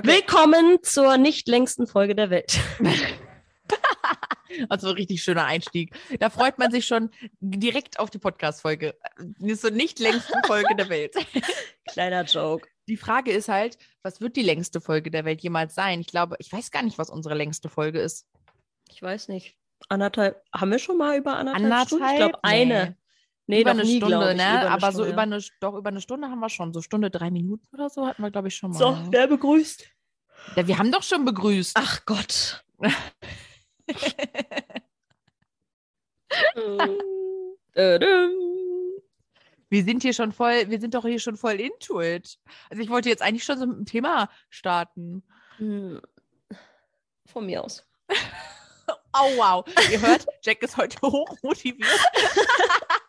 Willkommen zur nicht längsten Folge der Welt. Also richtig schöner Einstieg. Da freut man sich schon direkt auf die Podcast-Folge. Die ist so nicht längste Folge der Welt. Kleiner Joke. Die Frage ist halt, was wird die längste Folge der Welt jemals sein? Ich glaube, ich weiß gar nicht, was unsere längste Folge ist. Ich weiß nicht. Anderthalb, haben wir schon mal über anderthalb, Anderthalb? Stunden? Ich glaube, eine. Nee, über doch eine nie, Stunde, ne? Über eine Aber so Stunde. über eine, doch über eine Stunde haben wir schon. So Stunde, drei Minuten oder so hatten wir, glaube ich, schon mal. So, wer begrüßt? Ja, wir haben doch schon begrüßt. Ach Gott. Wir sind hier schon voll, wir sind doch hier schon voll into it. Also ich wollte jetzt eigentlich schon so mit dem Thema starten. Hm. Von mir aus. Oh wow. Ihr hört, Jack ist heute hoch motiviert.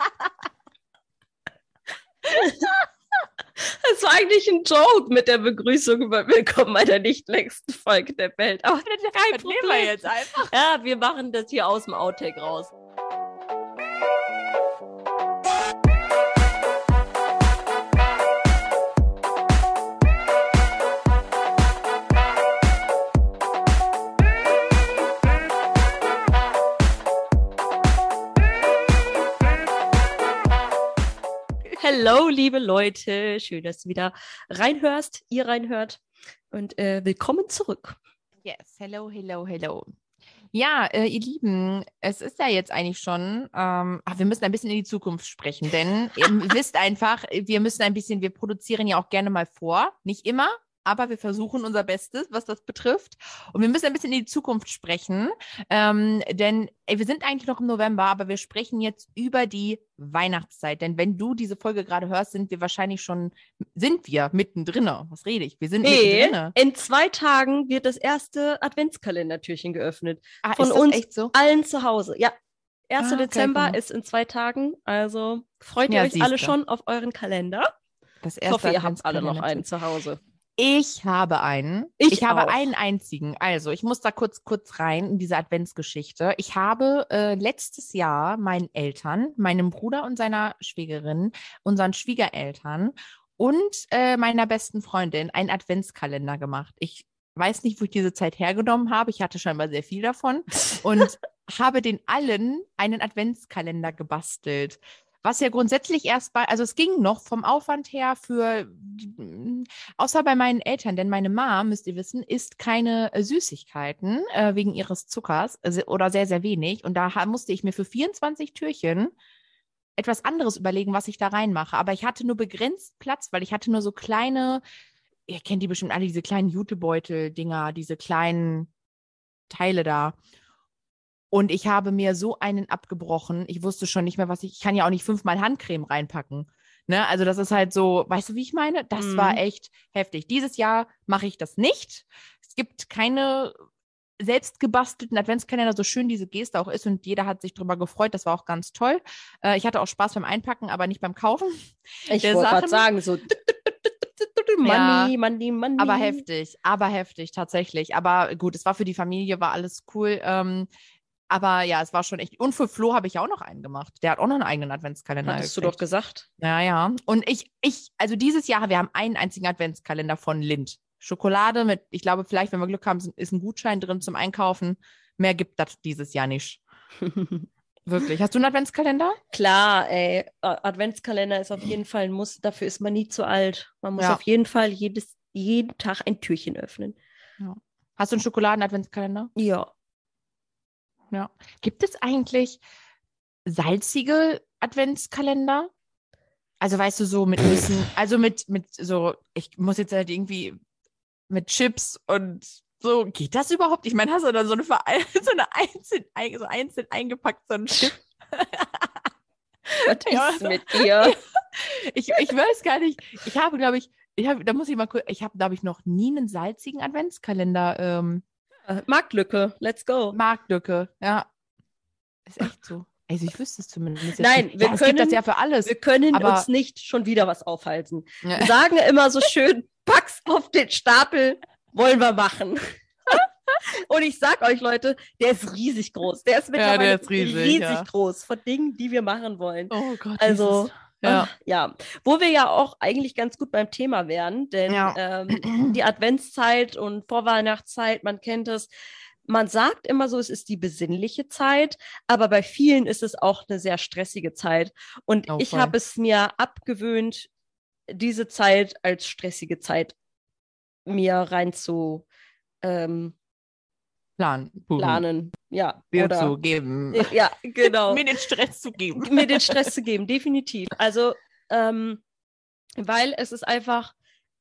Das war eigentlich ein Joke mit der Begrüßung über Willkommen bei der nicht längsten Folge der Welt. Aber kein Das nehmen wir jetzt einfach. Ja, wir machen das hier aus dem Outtake raus. Hello, liebe Leute. Schön, dass du wieder reinhörst, ihr reinhört. Und äh, willkommen zurück. Yes, hello, hello, hello. Ja, äh, ihr Lieben, es ist ja jetzt eigentlich schon, ähm, ach, wir müssen ein bisschen in die Zukunft sprechen, denn ihr wisst einfach, wir müssen ein bisschen, wir produzieren ja auch gerne mal vor, nicht immer, aber wir versuchen unser Bestes, was das betrifft. Und wir müssen ein bisschen in die Zukunft sprechen, ähm, denn ey, wir sind eigentlich noch im November, aber wir sprechen jetzt über die Weihnachtszeit. Denn wenn du diese Folge gerade hörst, sind wir wahrscheinlich schon, sind wir mittendrin. Was rede ich? Wir sind Nee, mittendrin. in zwei Tagen wird das erste Adventskalendertürchen geöffnet. Ah, von ist das uns so? Allen zu Hause. Ja. 1. Ah, okay, Dezember cool. ist in zwei Tagen. Also freut ihr Ja, euch alle siehste. schon auf euren Kalender. Das Ich hoffe, ihr habt alle noch einen zu Hause. Ich habe einen. Ich habe auch. einen einzigen. Also, ich muss da kurz, kurz rein in diese Adventsgeschichte. Ich habe äh, letztes Jahr meinen Eltern, meinem Bruder und seiner Schwägerin, unseren Schwiegereltern und äh, meiner besten Freundin einen Adventskalender gemacht. Ich weiß nicht, wo ich diese Zeit hergenommen habe. Ich hatte scheinbar sehr viel davon und habe den allen einen Adventskalender gebastelt. Was ja grundsätzlich erst bei, also es ging noch vom Aufwand her für, außer bei meinen Eltern, denn meine Mom, müsst ihr wissen, isst keine äh, Süßigkeiten äh, wegen ihres Zuckers äh, oder sehr, sehr wenig. Und da musste ich mir für 24 Türchen etwas anderes überlegen, was ich da reinmache. Aber ich hatte nur begrenzt Platz, weil ich hatte nur so kleine, ihr kennt die bestimmt alle, diese kleinen Jutebeutel-Dinger, diese kleinen Teile da. Und ich habe mir so einen abgebrochen. Ich wusste schon nicht mehr, was ich. Ich kann ja auch nicht fünfmal Handcreme reinpacken. Ne? Also, das ist halt so, weißt du, wie ich meine? Das Mhm. war echt heftig. Dieses Jahr mache ich das nicht. Es gibt keine selbst gebastelten Adventskalender, so schön diese Geste auch ist und jeder hat sich drüber gefreut. Das war auch ganz toll. Äh, ich hatte auch Spaß beim Einpacken, aber nicht beim Kaufen. Ich wollte gerade sagen, so Ja, Money, Money, Money. Aber heftig, aber heftig, tatsächlich. Aber gut, es war für die Familie, war alles cool. Ähm, aber ja, es war schon echt. Und für Flo habe ich ja auch noch einen gemacht. Der hat auch noch einen eigenen Adventskalender. Hattest du doch gekriegt. gesagt. Ja, ja. Und ich, ich, also dieses Jahr, wir haben einen einzigen Adventskalender von Lind. Schokolade mit, ich glaube, vielleicht, wenn wir Glück haben, ist ein Gutschein drin zum Einkaufen. Mehr gibt das dieses Jahr nicht. Wirklich. Hast du einen Adventskalender? Klar, ey, Adventskalender ist auf jeden Fall ein Muss. Dafür ist man nie zu alt. Man muss Ja. auf jeden Fall jedes, jeden Tag ein Türchen öffnen. Hast du einen Schokoladen-Adventskalender? Ja. Ja. Gibt es eigentlich salzige Adventskalender? Also weißt du, so mit bisschen, also mit, mit so, ich muss jetzt halt irgendwie mit Chips und so, geht das überhaupt? Ich meine, hast du dann so eine, so eine einzeln, ein- so einzeln eingepackt, so ein Chip? Was Ja. ist mit dir? Ich, ich weiß gar nicht. Ich habe, glaube ich, ich habe, da muss ich mal kurz, ich habe, glaube ich, noch nie einen salzigen Adventskalender, ähm, Marktlücke, let's go. Marktlücke, ja. Ist echt so. Also ich wüsste es zumindest Nein, wir ja, gibt das können- ja für alles. Wir können Aber- uns nicht schon wieder was aufhalten. Ja. Wir sagen immer so schön, pack's auf den Stapel, wollen wir machen. Und ich sag euch, Leute, der ist riesig groß. Der ist der mittlerweile ist riesig, ja. groß von Dingen, die wir machen wollen. Oh Gott. Also, dieses- Ja. ja, wo wir ja auch eigentlich ganz gut beim Thema wären, denn ja. ähm, die Adventszeit und Vorweihnachtszeit, man kennt es, man sagt immer so, es ist die besinnliche Zeit, aber bei vielen ist es auch eine sehr stressige Zeit. Und oh, ich habe es mir abgewöhnt, diese Zeit als stressige Zeit mir rein zu ähm, Plan, planen. Ja. Dir oder, zu geben. Ja, genau. mir den Stress zu geben. mir den Stress zu geben, definitiv. Also, ähm, weil es ist einfach,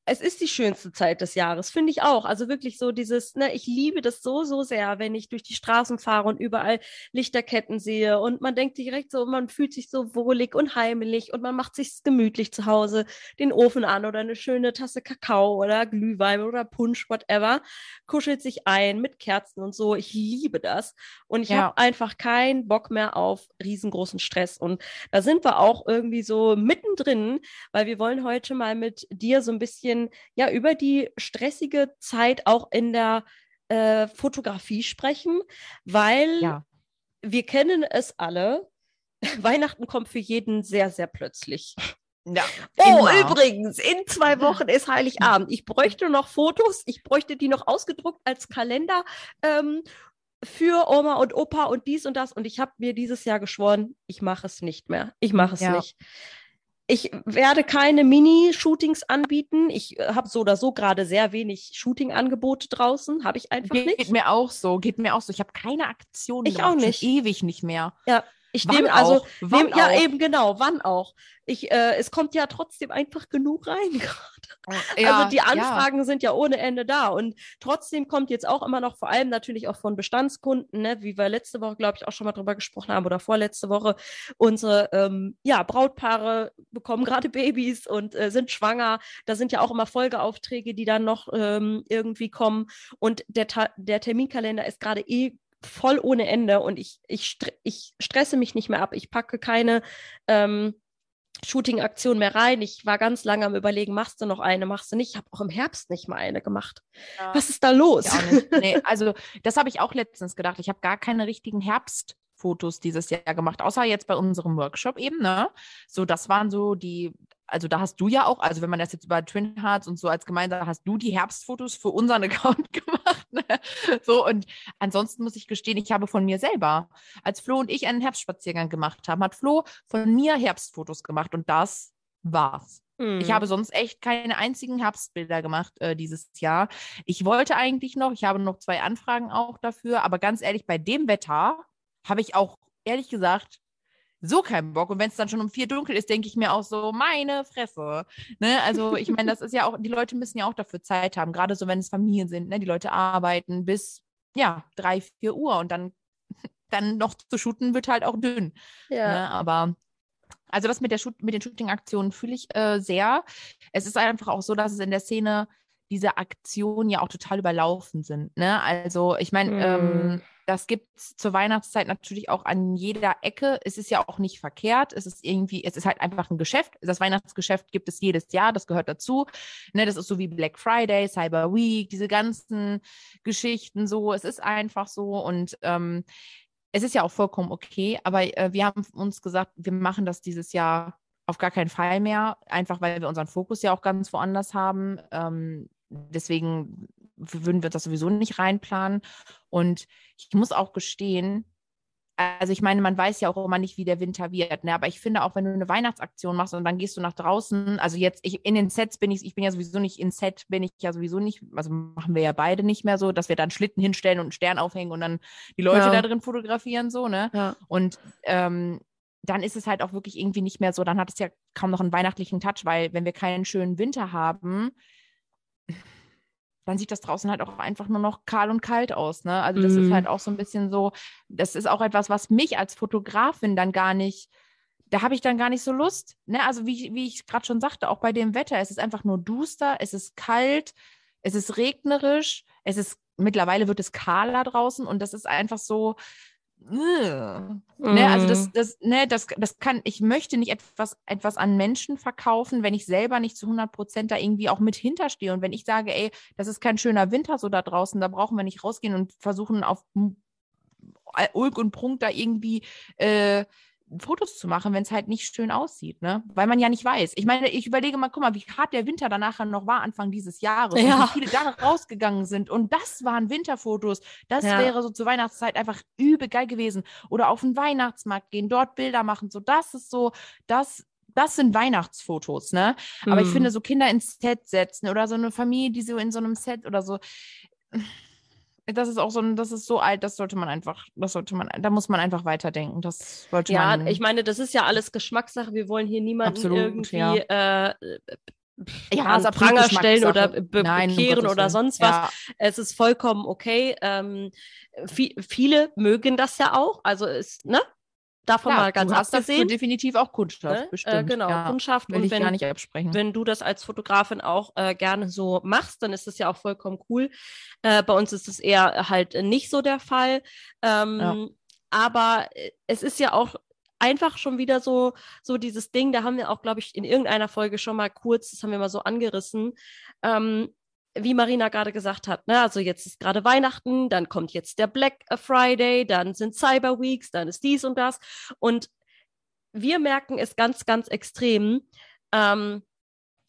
es ist die schönste Zeit des Jahres, finde ich auch. Also wirklich so dieses, ne, ich liebe das so, so sehr, wenn ich durch die Straßen fahre und überall Lichterketten sehe und man denkt direkt so, man fühlt sich so wohlig und heimelig und man macht sich gemütlich zu Hause, den Ofen an oder eine schöne Tasse Kakao oder Glühwein oder Punsch, whatever, kuschelt sich ein mit Kerzen und so. Ich liebe das und ich ja. habe einfach keinen Bock mehr auf riesengroßen Stress und da sind wir auch irgendwie so mittendrin, weil wir wollen heute mal mit dir so ein bisschen bisschen ja über die stressige Zeit auch in der äh, Fotografie sprechen, weil ja. wir kennen es alle. Weihnachten kommt für jeden sehr, sehr plötzlich. Ja, oh, immer. übrigens, in zwei Wochen ist Heiligabend. Ich bräuchte noch Fotos, ich bräuchte die noch ausgedruckt als Kalender ähm, für Oma und Opa und dies und das. Und ich habe mir dieses Jahr geschworen, ich mache es nicht mehr. Ich mache es ja. nicht. Ich werde keine Mini-Shootings anbieten. Ich äh, habe so oder so gerade sehr wenig Shooting-Angebote draußen. Habe ich einfach geht, nicht. Geht mir auch so. Geht mir auch so. Ich habe keine Aktion. Ich auch nicht. ewig nicht mehr. Ja. Ich wann nehme also, nehm, ja auch? eben genau, wann auch. Ich, äh, es kommt ja trotzdem einfach genug rein gerade. Ja, also die Anfragen ja. sind ja ohne Ende da und trotzdem kommt jetzt auch immer noch, vor allem natürlich auch von Bestandskunden, ne, wie wir letzte Woche, glaube ich, auch schon mal drüber gesprochen haben oder vorletzte Woche, unsere ähm, ja, Brautpaare bekommen gerade Babys und äh, sind schwanger. Da sind ja auch immer Folgeaufträge, die dann noch ähm, irgendwie kommen und der, der Terminkalender ist gerade eh voll ohne Ende und ich, ich, ich stresse mich nicht mehr ab. Ich packe keine ähm, Shooting-Aktion mehr rein. Ich war ganz lange am Überlegen, machst du noch eine, machst du nicht. Ich habe auch im Herbst nicht mal eine gemacht. Ja. Was ist da los? Nee, also das habe ich auch letztens gedacht. Ich habe gar keine richtigen Herbstfotos dieses Jahr gemacht, außer jetzt bei unserem Workshop eben, ne? So, das waren so die, also da hast du ja auch, also wenn man das jetzt über Twin Hearts und so als Gemeinde, hast du die Herbstfotos für unseren Account gemacht. Ne? So, und ansonsten muss ich gestehen, ich habe von mir selber, als Flo und ich einen Herbstspaziergang gemacht haben, hat Flo von mir Herbstfotos gemacht und das war's. Mhm. Ich habe sonst echt keine einzigen Herbstbilder gemacht äh, dieses Jahr. Ich wollte eigentlich noch, ich habe noch zwei Anfragen auch dafür, aber ganz ehrlich, bei dem Wetter habe ich auch ehrlich gesagt so keinen Bock. Und wenn es dann schon um vier dunkel ist, denke ich mir auch so, meine Fresse. Ne? Also ich meine, das ist ja auch, die Leute müssen ja auch dafür Zeit haben, gerade so, wenn es Familien sind. Ne? Die Leute arbeiten bis, ja, drei, vier Uhr und dann, dann noch zu shooten wird halt auch dünn. Ja. Ne? Aber also das mit, der Shoot, mit den Shooting-Aktionen fühle ich äh, sehr. Es ist einfach auch so, dass es in der Szene diese Aktionen ja auch total überlaufen sind. Ne? Also ich meine, mm. ähm. Das gibt es zur Weihnachtszeit natürlich auch an jeder Ecke. Es ist ja auch nicht verkehrt. Es ist irgendwie, es ist halt einfach ein Geschäft. Das Weihnachtsgeschäft gibt es jedes Jahr, das gehört dazu. Ne? Das ist so wie Black Friday, Cyber Week, diese ganzen Geschichten so. Es ist einfach so und ähm, es ist ja auch vollkommen okay, aber äh, wir haben uns gesagt, wir machen das dieses Jahr auf gar keinen Fall mehr, einfach weil wir unseren Fokus ja auch ganz woanders haben. Ähm, deswegen würden wir das sowieso nicht reinplanen. Und ich muss auch gestehen, also ich meine, man weiß ja auch immer nicht, wie der Winter wird, ne? aber ich finde auch, wenn du eine Weihnachtsaktion machst und dann gehst du nach draußen, also jetzt ich, in den Sets bin ich, ich bin ja sowieso nicht in Set, bin ich ja sowieso nicht, also machen wir ja beide nicht mehr so, dass wir dann Schlitten hinstellen und einen Stern aufhängen und dann die Leute ja. da drin fotografieren so, ne? Ja. Und ähm, dann ist es halt auch wirklich irgendwie nicht mehr so, dann hat es ja kaum noch einen weihnachtlichen Touch, weil wenn wir keinen schönen Winter haben, dann sieht das draußen halt auch einfach nur noch kahl und kalt aus. Ne? Also das mm. ist mhm. halt auch so ein bisschen so, das ist auch etwas, was mich als Fotografin dann gar nicht, da habe ich dann gar nicht so Lust. Ne? Also wie, wie ich gerade schon sagte, auch bei dem Wetter, es ist einfach nur duster, es ist kalt, es ist regnerisch, es ist, mittlerweile wird es kahler draußen und das ist einfach so, Mhm. Ne, also das, mhm. das, ne, das, das kann, ich möchte nicht etwas, etwas an Menschen verkaufen, wenn ich selber nicht zu 100 Prozent da irgendwie auch mit hinterstehe. Und wenn ich sage, ey, das ist kein schöner Winter so da draußen, da brauchen wir nicht rausgehen und versuchen auf Ulk und Prunk da irgendwie äh, Fotos zu machen, wenn es halt nicht schön aussieht, ne? Weil man ja nicht weiß. Ich meine, ich überlege mal, guck mal, wie hart der Winter danach noch war, Anfang dieses Jahres. Ja. Und wie viele da rausgegangen sind. Und das waren Winterfotos. Das Ja. wäre so zur Weihnachtszeit einfach übel geil gewesen. Oder auf den Weihnachtsmarkt gehen, dort Bilder machen. So, das ist so, das. Das sind Weihnachtsfotos, ne? Aber ich Hm. finde, so Kinder ins Set setzen oder so eine Familie, die so in so einem Set oder so, das ist auch so ein, das ist so alt, das sollte man einfach, das sollte man, da muss man einfach weiterdenken. Das sollte Ja, man. ich meine, das ist ja alles Geschmackssache. Wir wollen hier niemanden Absolut, irgendwie ja. äh, ja, an Pranger stellen oder Geschmackssache. be Nein, bekehren oder sonst was. Ja, Es ist vollkommen okay. Ähm, vi viele mögen das ja auch. Also ist, ne? Davon klar, mal ganz du hast abgesehen. definitiv auch Kundschaft, Ne? bestimmt. Äh, genau, ja. Kundschaft. Will und ich wenn, gar nicht absprechen. wenn du das als Fotografin auch äh, gerne so machst, dann ist das ja auch vollkommen cool. Äh, bei uns ist es eher halt nicht so der Fall. Ähm, Ja. Aber äh, es ist ja auch einfach schon wieder so, so dieses Ding, da haben wir auch, glaube ich, in irgendeiner Folge schon mal kurz, das haben wir mal so angerissen, ähm, wie Marina gerade gesagt hat, ne? also jetzt ist gerade Weihnachten, dann kommt jetzt der Black Friday, dann sind Cyber Weeks, dann ist dies und das. Und wir merken es ganz, ganz extrem, ähm,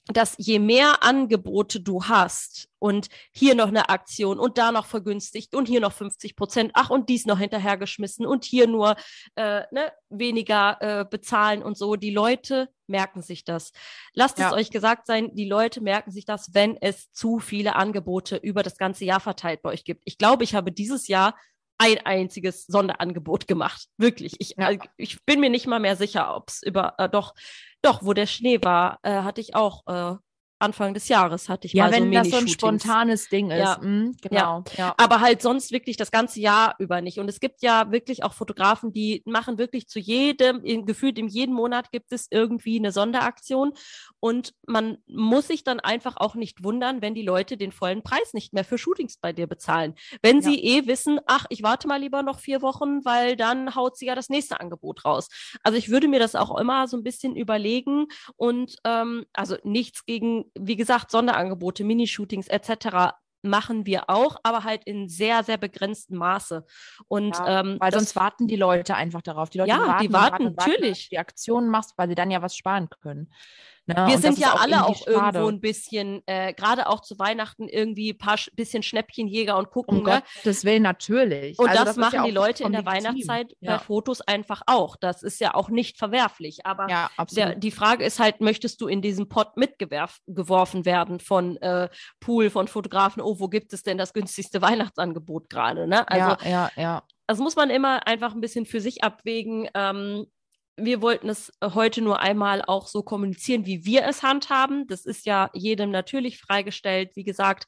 dass je mehr Angebote du hast und hier noch eine Aktion und da noch vergünstigt und hier noch 50 Prozent, ach und dies noch hinterhergeschmissen und hier nur äh, ne, weniger äh, bezahlen und so, die Leute merken sich das. Lasst Ja. es euch gesagt sein, die Leute merken sich das, wenn es zu viele Angebote über das ganze Jahr verteilt bei euch gibt. Ich glaube, ich habe dieses Jahr ein einziges Sonderangebot gemacht. Wirklich. Ich, Ja. äh, ich bin mir nicht mal mehr sicher, ob es über, äh, doch, doch, wo der Schnee war, äh, hatte ich auch äh, Anfang des Jahres hatte ich ja, mal so wenn das so ein spontanes Ding ist. Ja. mm, genau. Ja. Aber halt sonst wirklich das ganze Jahr über nicht. Und es gibt ja wirklich auch Fotografen, die machen wirklich zu jedem, in, gefühlt in jedem Monat gibt es irgendwie eine Sonderaktion. Und man muss sich dann einfach auch nicht wundern, wenn die Leute den vollen Preis nicht mehr für Shootings bei dir bezahlen. Wenn Ja. sie eh wissen, ach, ich warte mal lieber noch vier Wochen, weil dann haut sie ja das nächste Angebot raus. Also ich würde mir das auch immer so ein bisschen überlegen und ähm, also nichts gegen, wie gesagt, Sonderangebote, Minishootings etc machen wir auch, aber halt in sehr, sehr begrenztem Maße. Und Ja, ähm, Weil sonst warten die Leute einfach darauf. Die Leute Ja, warten, die warten, warten, natürlich. du die Aktionen machst, weil sie dann ja was sparen können. Ne? wir Und das sind ja alle irgendwie auch irgendwo schade. ein bisschen, äh, gerade auch zu Weihnachten irgendwie ein paar Sch- bisschen Schnäppchenjäger und gucken, Um ne? Gottes Willen, natürlich. Und Also das, ist machen ja die auch Leute in der. Weihnachtszeit bei Ja, Fotos einfach auch. Das ist ja auch nicht verwerflich. Aber ja der, die Frage ist halt, möchtest du in diesen Pott mitgeworfen werden von äh, Pool, von Fotografen, oh, wo gibt es denn das günstigste Weihnachtsangebot gerade? Ne? Also ja, ja, ja. das muss man immer einfach ein bisschen für sich abwägen. Ähm, wir wollten es heute nur einmal auch so kommunizieren, wie wir es handhaben. Das ist ja jedem natürlich freigestellt, wie gesagt.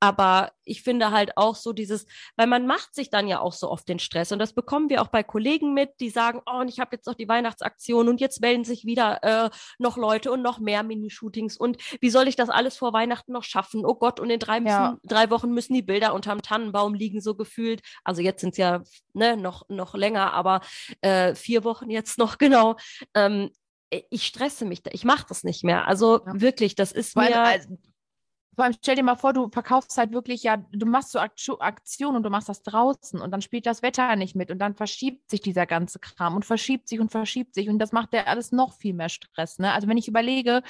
Aber ich finde halt auch so dieses, weil man macht sich dann ja auch so oft den Stress. Und das bekommen wir auch bei Kollegen mit, die sagen, oh, und ich habe jetzt noch die Weihnachtsaktion und jetzt melden sich wieder äh, noch Leute und noch mehr Minishootings. Und wie soll ich das alles vor Weihnachten noch schaffen? Oh Gott, und in drei, müssen, Ja. drei Wochen müssen die Bilder unterm Tannenbaum liegen, so gefühlt. Also jetzt sind es ja ne, noch, noch länger, aber äh, vier Wochen jetzt noch genau. Ähm, ich stresse mich da, ich mache das nicht mehr. Also Ja. wirklich, das ist allem, mir. also, vor allem stell dir mal vor, du verkaufst halt wirklich ja, du machst so Aktion, Aktion und du machst das draußen und dann spielt das Wetter nicht mit und dann verschiebt sich dieser ganze Kram und verschiebt sich und verschiebt sich und das macht ja alles noch viel mehr Stress. Ne? Also wenn ich überlege,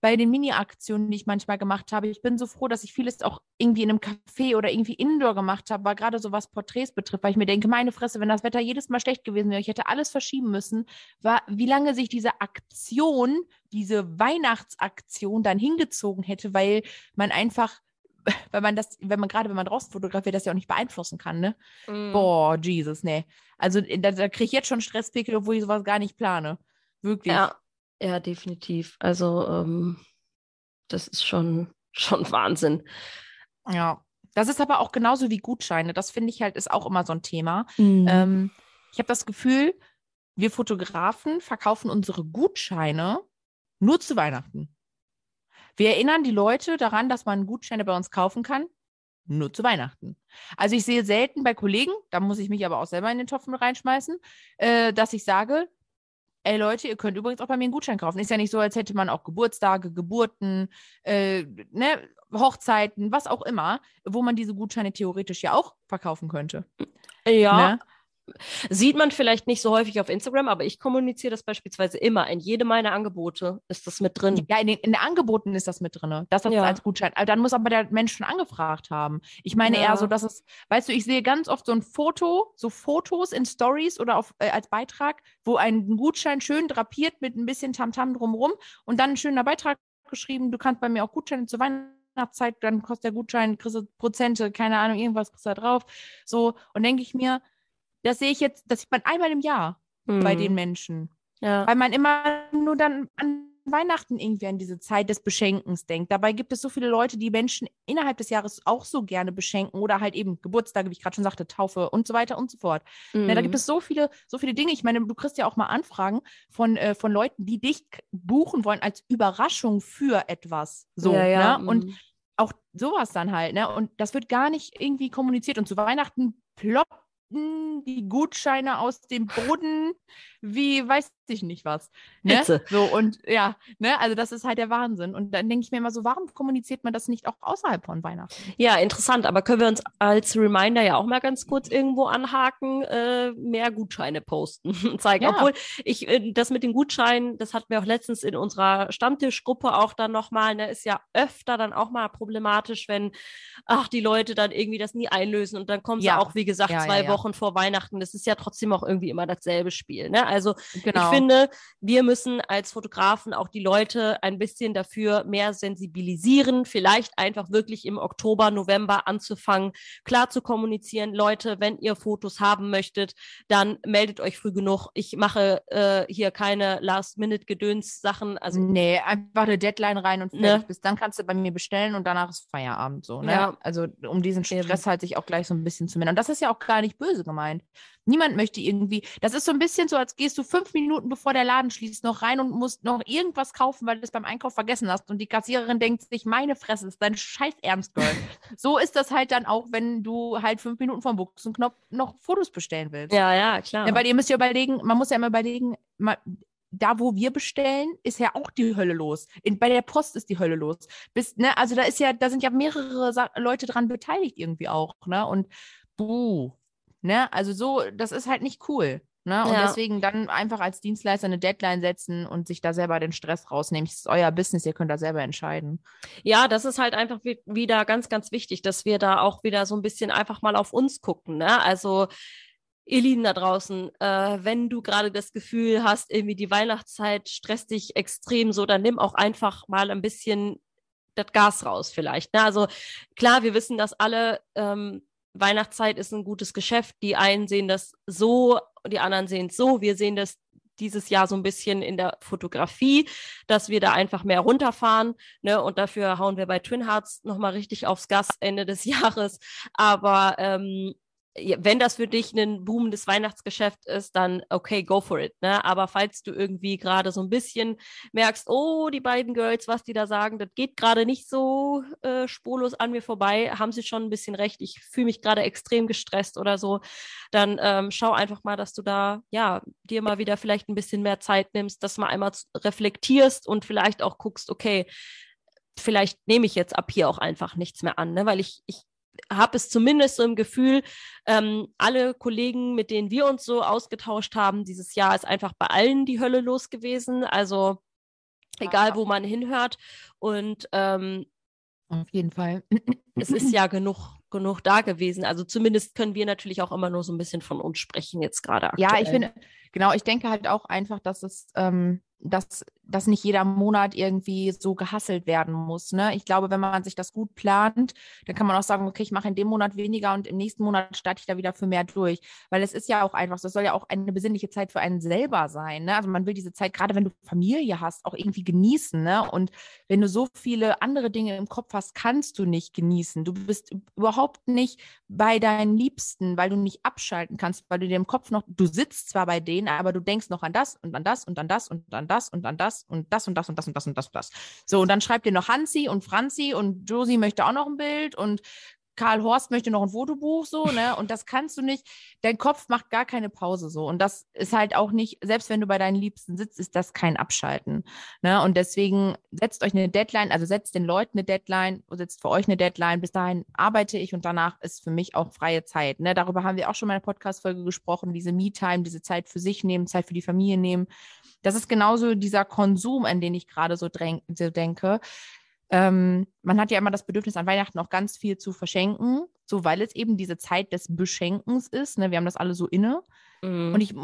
bei den Mini-Aktionen, die ich manchmal gemacht habe, ich bin so froh, dass ich vieles auch irgendwie in einem Café oder irgendwie Indoor gemacht habe, weil gerade so was Porträts betrifft, weil ich mir denke, meine Fresse, wenn das Wetter jedes Mal schlecht gewesen wäre, ich hätte alles verschieben müssen, war, wie lange sich diese Aktion, diese Weihnachtsaktion dann hingezogen hätte, weil man einfach, weil man das, wenn man gerade, wenn man draußen fotografiert, das ja auch nicht beeinflussen kann, ne? Mm. Boah, Jesus, ne. Also da, da kriege ich jetzt schon Stresspickel, obwohl ich sowas gar nicht plane. Wirklich. Ja, ja, definitiv. Also, ähm, das ist schon, schon Wahnsinn. Ja. Das ist aber auch genauso wie Gutscheine. Das finde ich halt, ist auch immer so ein Thema. Mhm. Ähm, ich habe das Gefühl, wir Fotografen verkaufen unsere Gutscheine nur zu Weihnachten. Wir erinnern die Leute daran, dass man Gutscheine bei uns kaufen kann, nur zu Weihnachten. Also ich sehe selten bei Kollegen, da muss ich mich aber auch selber in den Topf mit reinschmeißen, äh, dass ich sage, ey Leute, ihr könnt übrigens auch bei mir einen Gutschein kaufen. Ist ja nicht so, als hätte man auch Geburtstage, Geburten, äh, ne, Hochzeiten, was auch immer, wo man diese Gutscheine theoretisch ja auch verkaufen könnte. ja, Ne? Sieht man vielleicht nicht so häufig auf Instagram, aber ich kommuniziere das beispielsweise immer. In jedem meiner Angebote ist das mit drin. Ja, in den, in den Angeboten ist das mit drin. Das ist ja. als Gutschein. Also dann muss aber der Mensch schon angefragt haben. Ich meine ja. eher so, dass es, weißt du, ich sehe ganz oft so ein Foto, so Fotos in Stories oder auf, äh, als Beitrag, wo ein Gutschein schön drapiert mit ein bisschen Tamtam drumrum und dann ein schöner Beitrag geschrieben, du kannst bei mir auch Gutscheine zu Weihnachtszeit, dann kostet der Gutschein, kriegst du Prozente, keine Ahnung, irgendwas kriegst du da drauf. So, und denke ich mir, das sehe ich jetzt, das sieht man einmal im Jahr mhm. bei den Menschen. Ja. Weil man immer nur dann an Weihnachten irgendwie an diese Zeit des Beschenkens denkt. Dabei gibt es so viele Leute, die Menschen innerhalb des Jahres auch so gerne beschenken oder halt eben Geburtstage, wie ich gerade schon sagte, Taufe und so weiter und so fort. Mhm. Ja, da gibt mhm. es so viele, so viele Dinge. Ich meine, du kriegst ja auch mal Anfragen von, äh, von Leuten, die dich buchen wollen als Überraschung für etwas. So, ja, ja. Ne? Und mhm. auch sowas dann halt, ne? Und das wird gar nicht irgendwie kommuniziert. Und zu Weihnachten ploppt die Gutscheine aus dem Boden, wie weiß ich nicht was. Ne? So und ja, ne, also das ist halt der Wahnsinn. Und dann denke ich mir immer so, warum kommuniziert man das nicht auch außerhalb von Weihnachten? Ja, interessant, aber können wir uns als Reminder ja auch mal ganz kurz irgendwo anhaken, äh, mehr Gutscheine posten zeigen. Ja. Obwohl ich äh, das mit den Gutscheinen, das hatten wir auch letztens in unserer Stammtischgruppe auch dann nochmal, ne, ist ja öfter dann auch mal problematisch, wenn ach, die Leute dann irgendwie das nie einlösen und dann kommen ja. sie auch, wie gesagt, ja, zwei Wochen vor Weihnachten. Das ist ja trotzdem auch irgendwie immer dasselbe Spiel. Ne? Also genau. ich finde, wir müssen als Fotografen auch die Leute ein bisschen dafür mehr sensibilisieren, vielleicht einfach wirklich im Oktober, November anzufangen, klar zu kommunizieren. Leute, wenn ihr Fotos haben möchtet, dann meldet euch früh genug. Ich mache äh, hier keine Last-Minute-Gedöns-Sachen. Also, nee, einfach eine Deadline rein und ne? bis dann kannst du bei mir bestellen und danach ist Feierabend so. Ne? Ja. Also um diesen Stress halt sich auch gleich so ein bisschen zu mindern. Und das ist ja auch gar nicht böse gemeint. Niemand möchte irgendwie, das ist so ein bisschen so, als gehst du fünf Minuten bevor der Laden schließt noch rein und musst noch irgendwas kaufen, weil du es beim Einkauf vergessen hast. Und die Kassiererin denkt sich, meine Fresse, ist dein Scheiß Ernst, Girl. so ist das halt dann auch, wenn du halt fünf Minuten vom Buchsenknopf noch Fotos bestellen willst. Ja, ja, klar. Ja, weil ihr müsst ja überlegen, man muss ja immer überlegen, mal, da, wo wir bestellen, ist ja auch die Hölle los. In, bei der Post ist die Hölle los. Bis, ne, also da ist ja, da sind ja mehrere Sa Leute dran beteiligt irgendwie auch, ne? Und buh, Ne? Also so, das ist halt nicht cool. Ne? Und ja. deswegen dann einfach als Dienstleister eine Deadline setzen und sich da selber den Stress rausnehmen. Das ist euer Business, ihr könnt da selber entscheiden. Ja, das ist halt einfach wieder ganz, ganz wichtig, dass wir da auch wieder so ein bisschen einfach mal auf uns gucken. Ne? Also ihr Lieben da draußen, äh, wenn du gerade das Gefühl hast, irgendwie die Weihnachtszeit stresst dich extrem so, dann nimm auch einfach mal ein bisschen das Gas raus vielleicht. Ne? Also klar, wir wissen, dass alle ähm, Weihnachtszeit ist ein gutes Geschäft. Die einen sehen das so, die anderen sehen es so. Wir sehen das dieses Jahr so ein bisschen in der Fotografie, dass wir da einfach mehr runterfahren. Ne? Und dafür hauen wir bei Twin Hearts nochmal richtig aufs Gas Ende des Jahres. Aber ähm, wenn das für dich ein boomendes Weihnachtsgeschäft ist, dann okay, go for it. Ne? Aber falls du irgendwie gerade so ein bisschen merkst, oh, die beiden Girls, was die da sagen, das geht gerade nicht so äh, spurlos an mir vorbei, haben sie schon ein bisschen recht. Ich fühle mich gerade extrem gestresst oder so. Dann ähm, schau einfach mal, dass du da ja dir mal wieder vielleicht ein bisschen mehr Zeit nimmst, dass mal einmal reflektierst und vielleicht auch guckst, okay, vielleicht nehme ich jetzt ab hier auch einfach nichts mehr an, ne? weil ich, ich habe es zumindest so im Gefühl, ähm, alle Kollegen, mit denen wir uns so ausgetauscht haben, dieses Jahr ist einfach bei allen die Hölle los gewesen. Also egal, wo man hinhört. Und ähm, auf jeden Fall. es ist ja genug, genug da gewesen. Also zumindest können wir natürlich auch immer nur so ein bisschen von uns sprechen jetzt gerade. Ja, ich finde, genau, ich denke halt auch einfach, dass es ähm, dass, dass nicht jeder Monat irgendwie so gehasselt werden muss. Ne? Ich glaube, wenn man sich das gut plant, dann kann man auch sagen, okay, ich mache in dem Monat weniger und im nächsten Monat starte ich da wieder für mehr durch. Weil es ist ja auch einfach, das soll ja auch eine besinnliche Zeit für einen selber sein. Ne? Also man will diese Zeit, gerade wenn du Familie hast, auch irgendwie genießen. Ne? Und wenn du so viele andere Dinge im Kopf hast, kannst du nicht genießen. Du bist überhaupt nicht bei deinen Liebsten, weil du nicht abschalten kannst, weil du dir im Kopf noch, du sitzt zwar bei denen, aber du denkst noch an das und an das und an das und an das und an das und das und das und das und das und das und das. So, und dann schreibt ihr noch Hansi und Franzi und Josie möchte auch noch ein Bild und Karl Horst möchte noch ein Fotobuch so, ne? Und das kannst du nicht. Dein Kopf macht gar keine Pause so. Und das ist halt auch nicht, selbst wenn du bei deinen Liebsten sitzt, ist das kein Abschalten. Ne? Und deswegen setzt euch eine Deadline, also setzt den Leuten eine Deadline, setzt für euch eine Deadline. Bis dahin arbeite ich und danach ist für mich auch freie Zeit. Ne? Darüber haben wir auch schon mal in der Podcast-Folge gesprochen, diese Me-Time, diese Zeit für sich nehmen, Zeit für die Familie nehmen. Das ist genauso dieser Konsum, an den ich gerade so, so denke ähm, man hat ja immer das Bedürfnis, an Weihnachten auch ganz viel zu verschenken, so weil es eben diese Zeit des Beschenkens ist. Ne? Wir haben das alle so inne. Mhm. Und ich,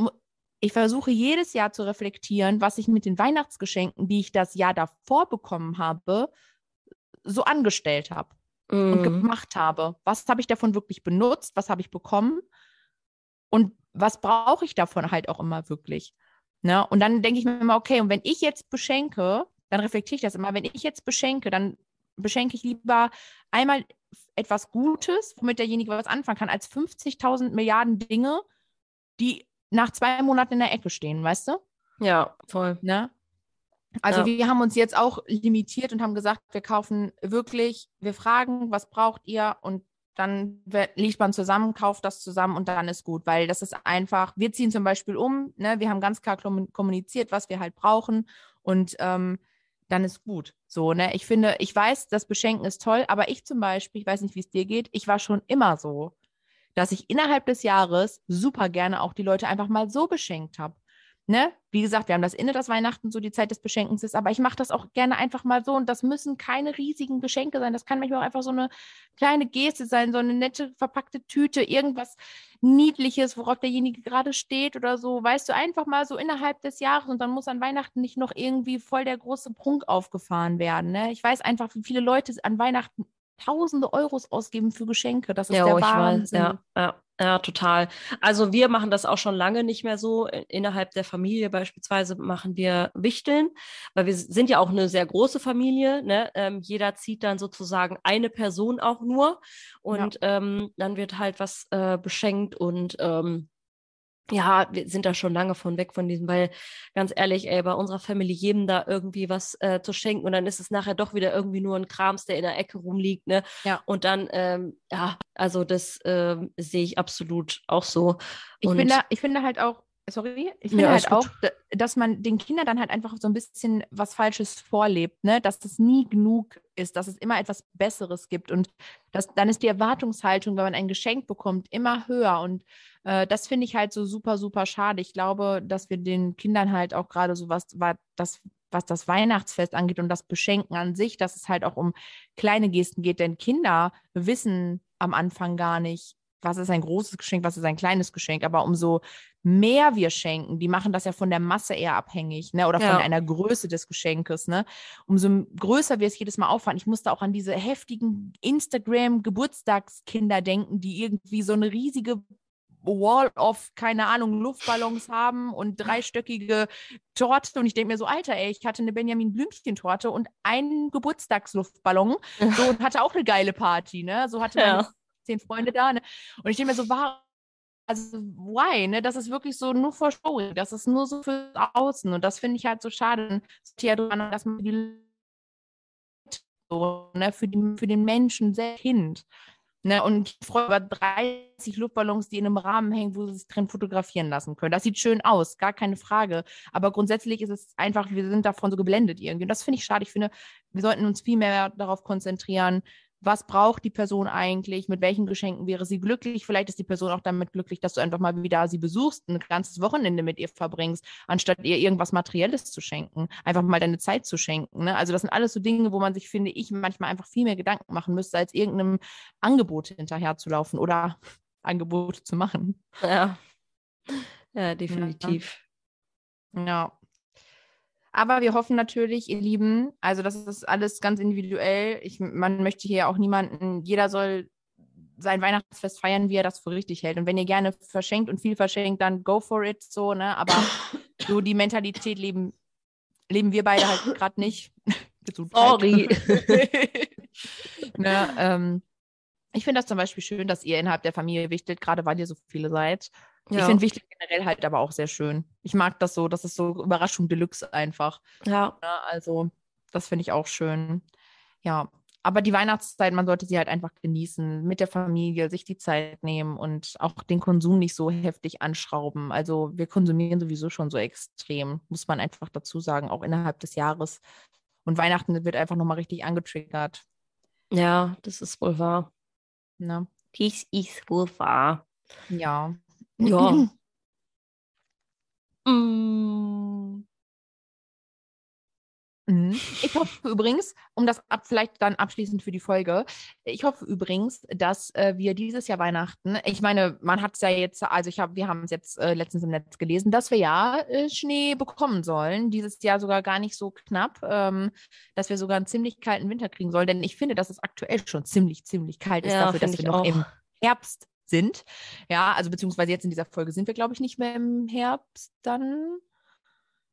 ich versuche jedes Jahr zu reflektieren, was ich mit den Weihnachtsgeschenken, die ich das Jahr davor bekommen habe, so angestellt habe mhm. und gemacht habe. Was habe ich davon wirklich benutzt? Was habe ich bekommen? Und was brauche ich davon halt auch immer wirklich? Ne? Und dann denke ich mir immer, okay, und wenn ich jetzt beschenke, dann reflektiere ich das immer. Wenn ich jetzt beschenke, dann beschenke ich lieber einmal etwas Gutes, womit derjenige was anfangen kann, als 50.000 Milliarden Dinge, die nach zwei Monaten in der Ecke stehen, weißt du? Ja, voll. Ne? Also ja. wir haben uns jetzt auch limitiert und haben gesagt, wir kaufen wirklich, wir fragen, was braucht ihr und dann liegt man zusammen, kauft das zusammen und dann ist gut, weil das ist einfach, wir ziehen zum Beispiel um, ne, wir haben ganz klar kommuniziert, was wir halt brauchen und ähm, dann ist gut. So, ne? Ich finde, ich weiß, das Beschenken ist toll, aber ich zum Beispiel, ich weiß nicht, wie es dir geht, ich war schon immer so, dass ich innerhalb des Jahres super gerne auch die Leute einfach mal so beschenkt habe ne, wie gesagt, wir haben das inne, dass Weihnachten so die Zeit des Beschenkens ist, aber ich mache das auch gerne einfach mal so und das müssen keine riesigen Geschenke sein. Das kann manchmal auch einfach so eine kleine Geste sein, so eine nette verpackte Tüte, irgendwas Niedliches, worauf derjenige gerade steht oder so. Weißt du, einfach mal so innerhalb des Jahres und dann muss an Weihnachten nicht noch irgendwie voll der große Prunk aufgefahren werden. Ne? Ich weiß einfach, wie viele Leute an Weihnachten tausende Euros ausgeben für Geschenke. Das ist ja, der Wahnsinn. Weiß, ja, ja. Ja, total. Also wir machen das auch schon lange nicht mehr so. Innerhalb der Familie beispielsweise machen wir Wichteln, weil wir sind ja auch eine sehr große Familie. Ne? Ähm, jeder zieht dann sozusagen eine Person auch nur und ja. ähm, dann wird halt was äh, beschenkt und ähm, ja, wir sind da schon lange von weg von diesem, weil ganz ehrlich, ey, bei unserer Family jedem da irgendwie was äh, zu schenken und dann ist es nachher doch wieder irgendwie nur ein Krams, der in der Ecke rumliegt, ne? Ja. Und dann, ähm, ja, also das ähm, sehe ich absolut auch so. Ich finde, ich finde halt auch, sorry, ich finde ja, halt auch, dass man den Kindern dann halt einfach so ein bisschen was Falsches vorlebt, ne? Dass es nie genug ist, dass es immer etwas Besseres gibt und das, dann ist die Erwartungshaltung, wenn man ein Geschenk bekommt, immer höher und äh, das finde ich halt so super, super schade. Ich glaube, dass wir den Kindern halt auch gerade so was, das, was das Weihnachtsfest angeht und das Beschenken an sich, dass es halt auch um kleine Gesten geht. Denn Kinder wissen am Anfang gar nicht, was ist ein großes Geschenk, was ist ein kleines Geschenk. Aber umso mehr wir schenken, die machen das ja von der Masse eher abhängig, ne? Oder von ja. einer Größe des Geschenkes, ne? Umso größer wir es jedes Mal auffahren. Ich musste auch an diese heftigen Instagram-Geburtstagskinder denken, die irgendwie so eine riesige Wall of, keine Ahnung, Luftballons haben und dreistöckige Torte. Und ich denke mir so, Alter, ey, ich hatte eine Benjamin Blümchen-Torte und einen Geburtstagsluftballon so, und hatte auch eine geile Party, ne? So hatte ja. Zehn Freunde da. Ne? Und ich denke mir so, warum? Also, why? Ne? Das ist wirklich so nur for show. Das ist nur so für außen. Und das finde ich halt so schade. Dass man die ne, für, die, für den Menschen sehr Kind. Ne, und ich freue über 30 Luftballons, die in einem Rahmen hängen, wo sie sich drin fotografieren lassen können. Das sieht schön aus, gar keine Frage. Aber grundsätzlich ist es einfach, wir sind davon so geblendet irgendwie. Und das finde ich schade. Ich finde, wir sollten uns viel mehr darauf konzentrieren, was braucht die Person eigentlich, mit welchen Geschenken wäre sie glücklich. Vielleicht ist die Person auch damit glücklich, dass du einfach mal wieder sie besuchst, ein ganzes Wochenende mit ihr verbringst, anstatt ihr irgendwas Materielles zu schenken, einfach mal deine Zeit zu schenken. Ne? Also das sind alles so Dinge, wo man sich, finde ich, manchmal einfach viel mehr Gedanken machen müsste, als irgendeinem Angebot hinterherzulaufen oder Angebote zu machen. Ja, ja definitiv. ja. ja. Aber wir hoffen natürlich, ihr Lieben, also das ist alles ganz individuell. Ich, man möchte hier auch niemanden, jeder soll sein Weihnachtsfest feiern, wie er das für richtig hält. Und wenn ihr gerne verschenkt und viel verschenkt, dann go for it so, ne? Aber so die Mentalität leben, leben wir beide halt gerade nicht. Sorry. ne, ähm, ich finde das zum Beispiel schön, dass ihr innerhalb der Familie wichtet, gerade weil ihr so viele seid. Ja. Ich finde wichtig generell halt aber auch sehr schön. Ich mag das so, das ist so Überraschung Deluxe einfach. Ja. ja also, das finde ich auch schön. Ja. aber die Weihnachtszeit, man sollte sie halt einfach genießen, mit der Familie, sich die Zeit nehmen und auch den Konsum nicht so heftig anschrauben. Also wir konsumieren sowieso schon so extrem, muss man einfach dazu sagen, auch innerhalb des Jahres. Und Weihnachten wird einfach nochmal richtig angetriggert. Ja, das ist wohl wahr. Ne? Dies ist wohl wahr. Ja. Ja. mm. Mhm. Ich hoffe übrigens, um das ab, vielleicht dann abschließend für die Folge, ich hoffe übrigens, dass äh, wir dieses Jahr Weihnachten, ich meine, man hat es ja jetzt, also ich habe, wir haben es jetzt äh, letztens im Netz gelesen, dass wir ja äh, Schnee bekommen sollen, dieses Jahr sogar gar nicht so knapp, ähm, dass wir sogar einen ziemlich kalten Winter kriegen sollen, denn ich finde, dass es aktuell schon ziemlich, ziemlich kalt ist Ja, dafür, dass wir noch auch. im Herbst sind. Ja, also beziehungsweise jetzt in dieser Folge sind wir, glaube ich, nicht mehr im Herbst dann.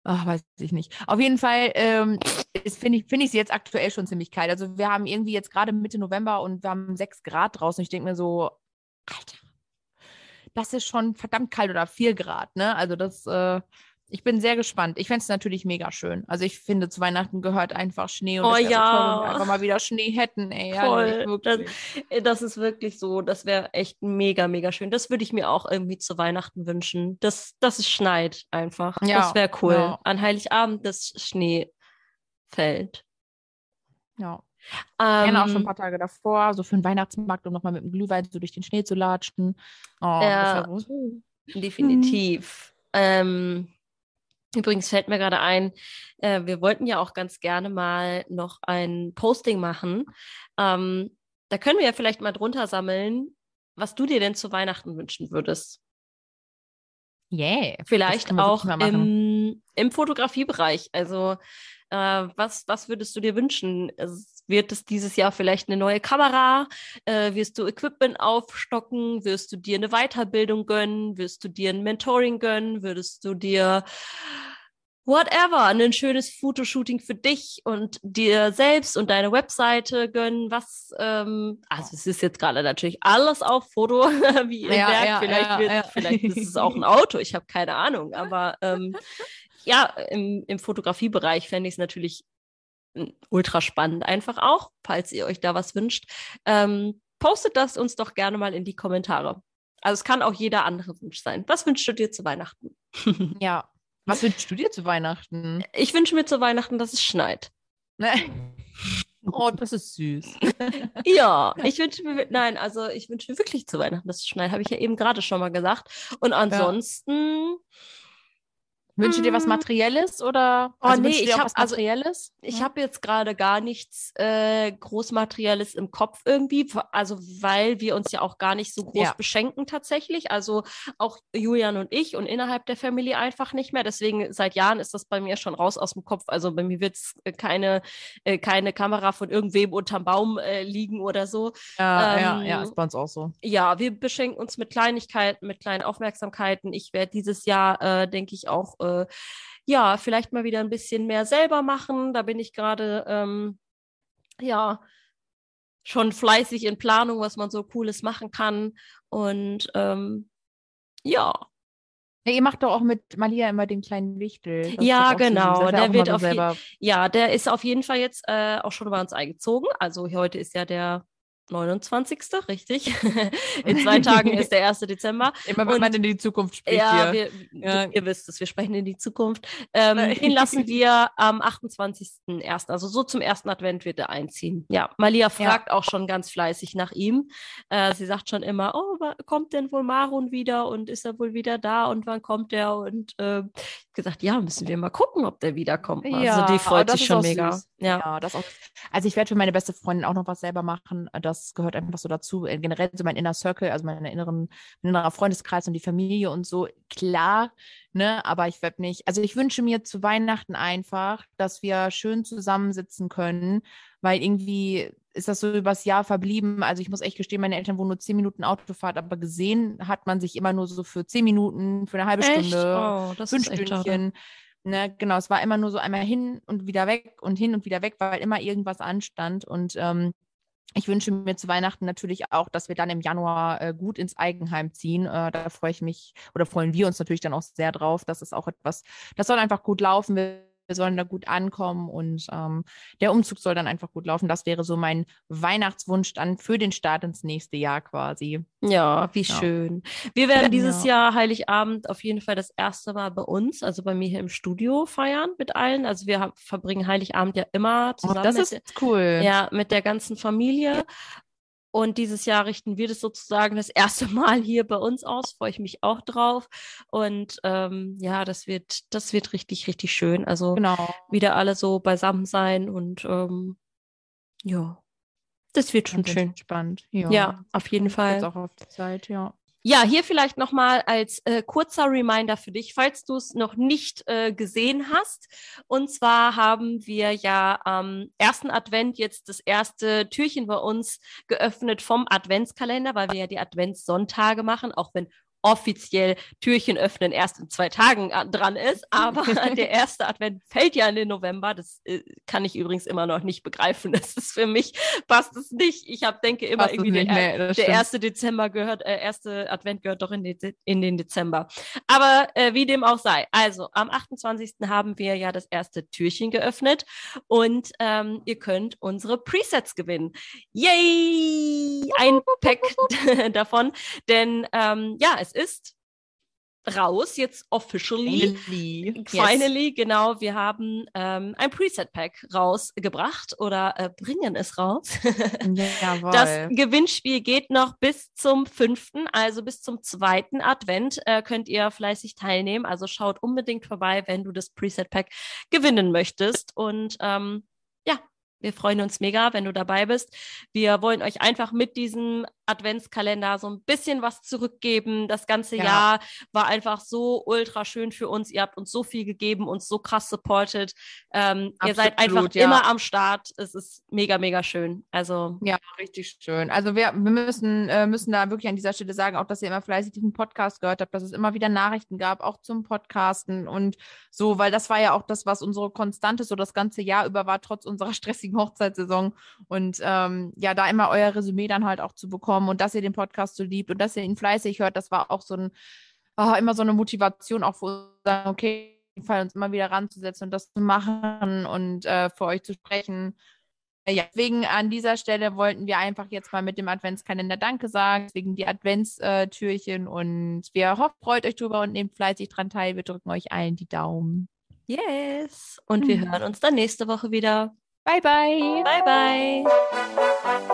Ach, weiß ich nicht. Auf jeden Fall ähm, finde ich es jetzt aktuell schon ziemlich kalt. Also wir haben irgendwie jetzt gerade Mitte November und wir haben sechs Grad draußen. Ich denke mir so, Alter, das ist schon verdammt kalt oder vier Grad, ne? Also das, äh, ich bin sehr gespannt. Ich fände es natürlich mega schön. Also ich finde, zu Weihnachten gehört einfach Schnee und Oh ja. toll, wenn wir einfach mal wieder Schnee hätten, ey. Voll. Wirklich. Äh, Das ist wirklich so, das wäre echt mega, mega schön. Das würde ich mir auch irgendwie zu Weihnachten wünschen. Dass, dass es schneit einfach. Ja, das wäre cool. ja. An Heiligabend, dass Schnee fällt. Ja. Gerne auch schon ein Ähm, paar Tage davor, so für den Weihnachtsmarkt, um nochmal mit dem Glühwein so durch den Schnee zu latschen. Oh, Ja. das Definitiv. Ähm, übrigens fällt mir gerade ein, äh, wir wollten ja auch ganz gerne mal noch ein Posting machen. Ähm, da können wir ja vielleicht mal drunter sammeln, was du dir denn zu Weihnachten wünschen würdest. Yeah. Vielleicht auch im, im Fotografiebereich. Also, äh, was, was würdest du dir wünschen? Wird es dieses Jahr vielleicht eine neue Kamera? Äh, wirst du Equipment aufstocken? Wirst du dir eine Weiterbildung gönnen? Wirst du dir ein Mentoring gönnen? Würdest du dir whatever, ein schönes Fotoshooting für dich und dir selbst und deine Webseite gönnen? Was, ähm, also es ist jetzt gerade natürlich alles auf Foto, wie ihr Ja, merkt. ja, vielleicht, ja, wird, ja. vielleicht ist es auch ein Auto, ich habe keine Ahnung. Aber ähm, ja, im, im Fotografiebereich fände ich es natürlich mm, ultra spannend, einfach auch, falls ihr euch da was wünscht. Ähm, postet das uns doch gerne mal in die Kommentare. Also es kann auch jeder andere Wunsch sein. Was wünschst du dir zu Weihnachten? Ja. Was wünschst du dir zu Weihnachten? Ich wünsche mir zu Weihnachten, dass es schneit. Ne? Oh, das ist süß. Ja, ich wünsche mir, nein, also ich wünsche mir wirklich zu Weihnachten, dass es schneit, habe ich ja eben gerade schon mal gesagt. Und ansonsten, Wünsche dir was Mm. Materielles oder Oh, also nee, ich auch hab- was also- ich Ja. habe jetzt gerade gar nichts äh, Großmaterielles im Kopf irgendwie, also weil wir uns ja auch gar nicht so groß Ja. beschenken tatsächlich. Also auch Julian und ich und innerhalb der Familie einfach nicht mehr. Deswegen seit Jahren ist das bei mir schon raus aus dem Kopf. Also bei mir wird es keine, äh, keine Kamera von irgendwem unterm Baum äh, liegen oder so. Ja, ja, Ähm, ja, ist bei uns auch so. ja, wir beschenken uns mit Kleinigkeiten, mit kleinen Aufmerksamkeiten. Ich werde dieses Jahr, äh, denke ich, auch, äh, ja, vielleicht mal wieder ein bisschen mehr selber machen. Da bin ich gerade, ähm, ja, schon fleißig in Planung, was man so Cooles machen kann. Und ähm, ja, Ja, ihr macht doch auch mit Malia immer den kleinen Wichtel. Ja, genau. er Der immer wird so auf je- ja, der ist auf jeden Fall jetzt äh, auch schon bei uns eingezogen. Also heute ist ja der 29. richtig? In zwei Tagen ist der 1. Dezember. Immer wenn Und- man in die Zukunft spricht Ja, wir, Ja. ihr wisst es, wir sprechen in die Zukunft. Ähm, den lassen wir am 28.01., also so zum ersten Advent wird er einziehen. Ja, Malia fragt auch schon ganz fleißig nach ihm. Äh, sie sagt schon immer, oh, kommt denn wohl Marun wieder und ist er wohl wieder da und wann kommt er? Und äh, gesagt, ja, müssen wir mal gucken, ob der wiederkommt. Also Ja, die aber freut sich schon mega. süß. Ja. Ja, das auch. Also ich werde für meine beste Freundin auch noch was selber machen. Das gehört einfach so dazu. Äh, Generell so mein Inner Circle, also mein inneren, mein innerer Freundeskreis und die Familie und so. Klar, ne, aber ich werde mich, also ich wünsche mir zu Weihnachten einfach, dass wir schön zusammensitzen können, weil irgendwie ist das so übers Jahr verblieben. Also ich muss echt gestehen, meine Eltern wohnen nur zehn Minuten Autofahrt, aber gesehen hat man sich immer nur so für zehn Minuten, für eine halbe Echt? Stunde Oh, das fünf ist. Stündchen. Ne, genau, es war immer nur so einmal hin und wieder weg und hin und wieder weg, weil immer irgendwas anstand. Und ähm, ich wünsche mir zu Weihnachten natürlich auch, dass wir dann im Januar äh, gut ins Eigenheim ziehen. Äh, da freue ich mich oder freuen wir uns natürlich dann auch sehr drauf. Das ist auch etwas, das soll einfach gut laufen. Wir wir sollen da gut ankommen und ähm, der Umzug soll dann einfach gut laufen. Das wäre so mein Weihnachtswunsch dann für den Start ins nächste Jahr quasi. Ja, wie ja. schön. Wir werden dieses ja. Jahr Heiligabend auf jeden Fall das erste Mal bei uns, also bei mir hier im Studio feiern mit allen. Also wir verbringen Heiligabend ja immer zusammen. Oh, das ist cool. Ja, mit der ganzen Familie. Und dieses Jahr richten wir das sozusagen das erste Mal hier bei uns aus. Freue ich mich auch drauf. Und ähm, ja, das wird, das wird richtig, richtig schön. Also genau. wieder alle so beisammen sein und ähm, ja, das wird schon schön. Spannend. Ja. ja, auf jeden Fall. Jetzt auch auf die Zeit, ja. Ja, hier vielleicht nochmal als äh, kurzer Reminder für dich, falls du es noch nicht äh, gesehen hast. Und zwar haben wir ja am ersten Advent jetzt das erste Türchen bei uns geöffnet vom Adventskalender, weil wir ja die Adventssonntage machen, auch wenn offiziell Türchen öffnen erst in zwei Tagen äh, dran ist. Aber der erste Advent fällt ja in den November. Das äh, kann ich übrigens immer noch nicht begreifen. Das ist für mich, passt es nicht. Ich hab, denke immer passt irgendwie, der, mehr, der erste Dezember gehört, äh, erste Advent gehört doch in, de in den Dezember. Aber äh, wie dem auch sei. Also am 28. haben wir ja das erste Türchen geöffnet und ähm, ihr könnt unsere Presets gewinnen. Yay! Ein Pack davon. Denn ähm, ja, es ist raus, jetzt officially. Finally, Finally yes. genau. Wir haben ähm, ein Preset-Pack rausgebracht oder äh, bringen es raus. Jawohl. Das Gewinnspiel geht noch bis zum fünften, also bis zum zweiten Advent äh, könnt ihr fleißig teilnehmen. Also schaut unbedingt vorbei, wenn du das Preset-Pack gewinnen möchtest. Und ähm, ja, wir freuen uns mega, wenn du dabei bist. Wir wollen euch einfach mit diesem Adventskalender so ein bisschen was zurückgeben. Das ganze ja. Jahr war einfach so ultra schön für uns. Ihr habt uns so viel gegeben, uns so krass supported. Ähm, ihr seid einfach ja. immer am Start. Es ist mega, mega schön. Also ja, richtig schön. Also wir, wir müssen, äh, müssen da wirklich an dieser Stelle sagen, auch dass ihr immer fleißig diesen Podcast gehört habt, dass es immer wieder Nachrichten gab, auch zum Podcasten und so, weil das war ja auch das, was unsere Konstante so das ganze Jahr über war, trotz unserer stressigen Hochzeitssaison. Und ähm, ja, da immer euer Resümee dann halt auch zu bekommen bekommen und dass ihr den Podcast so liebt und dass ihr ihn fleißig hört, das war auch so ein, oh, immer so eine Motivation auch für uns, okay, uns immer wieder ranzusetzen und das zu machen und äh, für euch zu sprechen. Ja, deswegen an dieser Stelle wollten wir einfach jetzt mal mit dem Adventskalender Danke sagen, wegen die Adventstürchen und wir hoffen, freut euch drüber und nehmt fleißig dran teil. Wir drücken euch allen die Daumen. Yes. Und wir mhm. hören uns dann nächste Woche wieder. Bye, bye. Bye, bye.